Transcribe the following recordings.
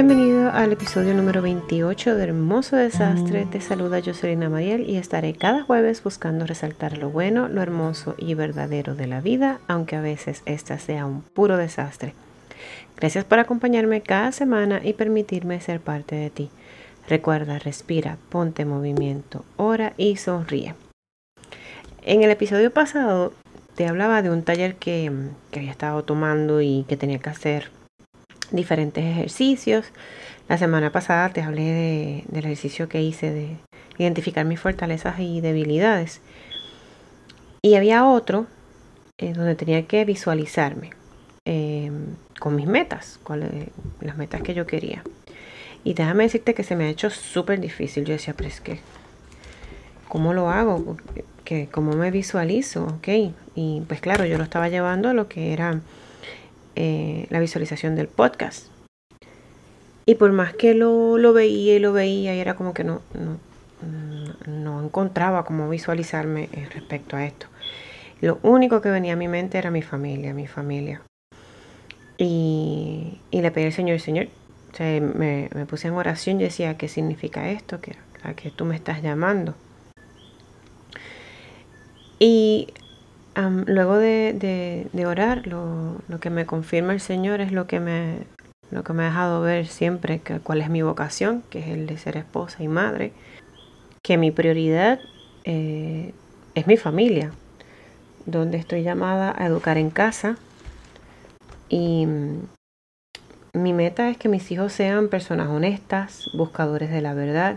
Bienvenido al episodio número 28 de Hermoso Desastre. Te saluda Jocelyn Mariel y estaré cada jueves buscando resaltar lo bueno, lo hermoso y verdadero de la vida, aunque a veces esta sea un puro desastre. Gracias por acompañarme cada semana y permitirme ser parte de ti. Recuerda, respira, ponte en movimiento, ora y sonríe. En el episodio pasado te hablaba de un taller que, que había estado tomando y que tenía que hacer diferentes ejercicios. La semana pasada te hablé del ejercicio que hice de identificar mis fortalezas y debilidades. Y había otro eh, donde tenía que visualizarme em, con mis metas, las metas que yo quería. Y déjame decirte que se me ha hecho súper difícil. Yo decía, pero es que, ¿cómo lo hago? ¿Cómo me visualizo? Ok. Y pues claro, yo lo estaba llevando a lo que era eh, la visualización del podcast. Y por más que lo, lo, veía y lo veía, y era como que no, no, no encontraba cómo visualizarme respecto a esto. Lo único que venía a mi mente era mi familia, mi familia. Y, y le pedí al Señor, Señor, me, me, puse en oración y decía, ¿qué significa esto? Que, a que tú me estás llamando. Y luego de, orar, lo, que me confirma el Señor es lo que me, ha dejado ver siempre, que, cuál es mi vocación, que es el de ser esposa y madre, que mi prioridad eh, es mi familia, donde estoy llamada a educar en casa. Y mm, mi meta es que mis hijos sean personas honestas, buscadores de la verdad,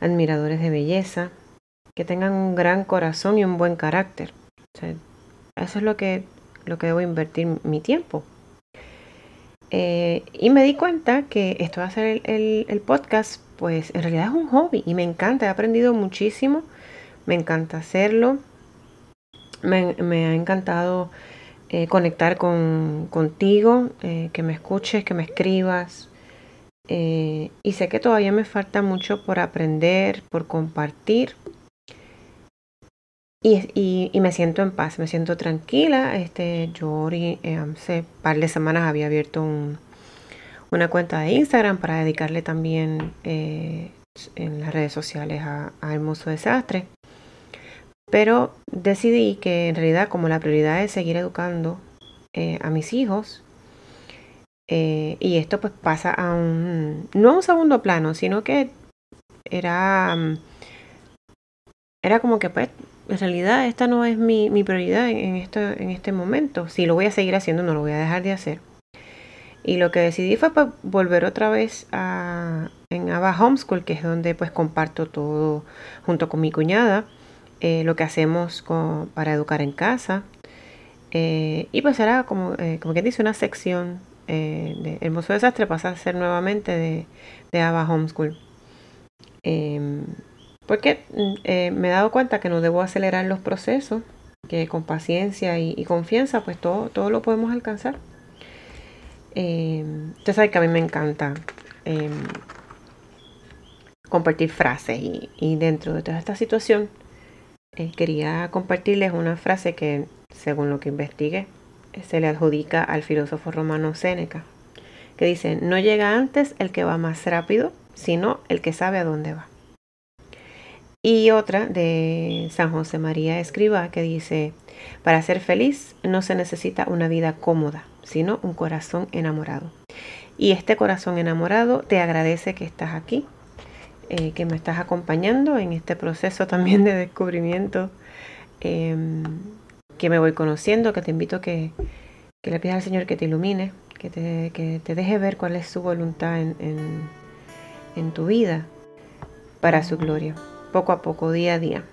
admiradores de belleza, que tengan un gran corazón y un buen carácter eso es lo que, lo que debo invertir mi tiempo. Eh, y me di cuenta que esto va a ser el, podcast, pues en realidad es un hobby y me encanta, he aprendido muchísimo, me encanta hacerlo, me, ha encantado eh, conectar con, contigo, eh, que me escuches, que me escribas. y sé que todavía me falta mucho por aprender, por compartir, y, y, me siento en paz, me siento tranquila. Este, yo eh, hace un par de semanas había abierto una cuenta de Instagram para dedicarle también eh, en las redes sociales a, Hermoso Desastre. Pero decidí que en realidad como la prioridad es seguir educando eh, a mis hijos, y esto pues pasa a un, no a un segundo plano, sino que era, era como que pues en realidad esta no es mi, prioridad en, esto, en este momento. Si lo voy a seguir haciendo, no lo voy a dejar de hacer. Y lo que decidí fue pues, volver otra vez a, en Ava Homeschool, que es donde pues comparto todo junto con mi cuñada, eh, lo que hacemos para educar en casa. Eh, y pues era como, eh, como quien dice, una sección de Hermoso Desastre pasa a ser nuevamente de, de Ava Homeschool. Em, porque mm, eh, me he dado cuenta que no debo acelerar los procesos, que con paciencia y, confianza, pues todo, todo lo podemos alcanzar. Eh, usted sabe que a mí me encanta em, compartir frases y, dentro de toda esta situación eh, quería compartirles una frase que, según lo que investigué, se le adjudica al filósofo romano Séneca, que dice, no llega antes el que va más rápido, sino el que sabe a dónde va. Y otra de San José María Escriba que dice, para ser feliz no se necesita una vida cómoda, sino un corazón enamorado. Y este corazón enamorado te agradece que estás aquí, eh, que me estás acompañando en este proceso también de descubrimiento, em, que me voy conociendo, que te invito a que, que, le pidas al Señor que te ilumine, que te, que te deje ver cuál es su voluntad en, en tu vida para su gloria poco a poco, día a día.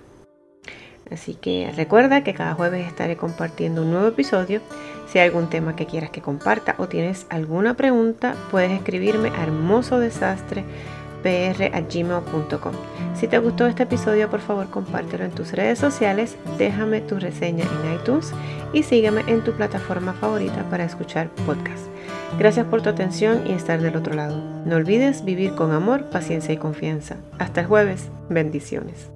Así que recuerda que cada jueves estaré compartiendo un nuevo episodio. Si hay algún tema que quieras que comparta o tienes alguna pregunta, puedes escribirme a hermosodesastre.pr@gmail.com. Si te gustó este episodio, por favor compártelo en tus redes sociales, déjame tu reseña en iTunes y sígueme en tu plataforma favorita para escuchar podcasts. Gracias por tu atención y estar del otro lado. No olvides vivir con amor, paciencia y confianza. Hasta el jueves. Bendiciones.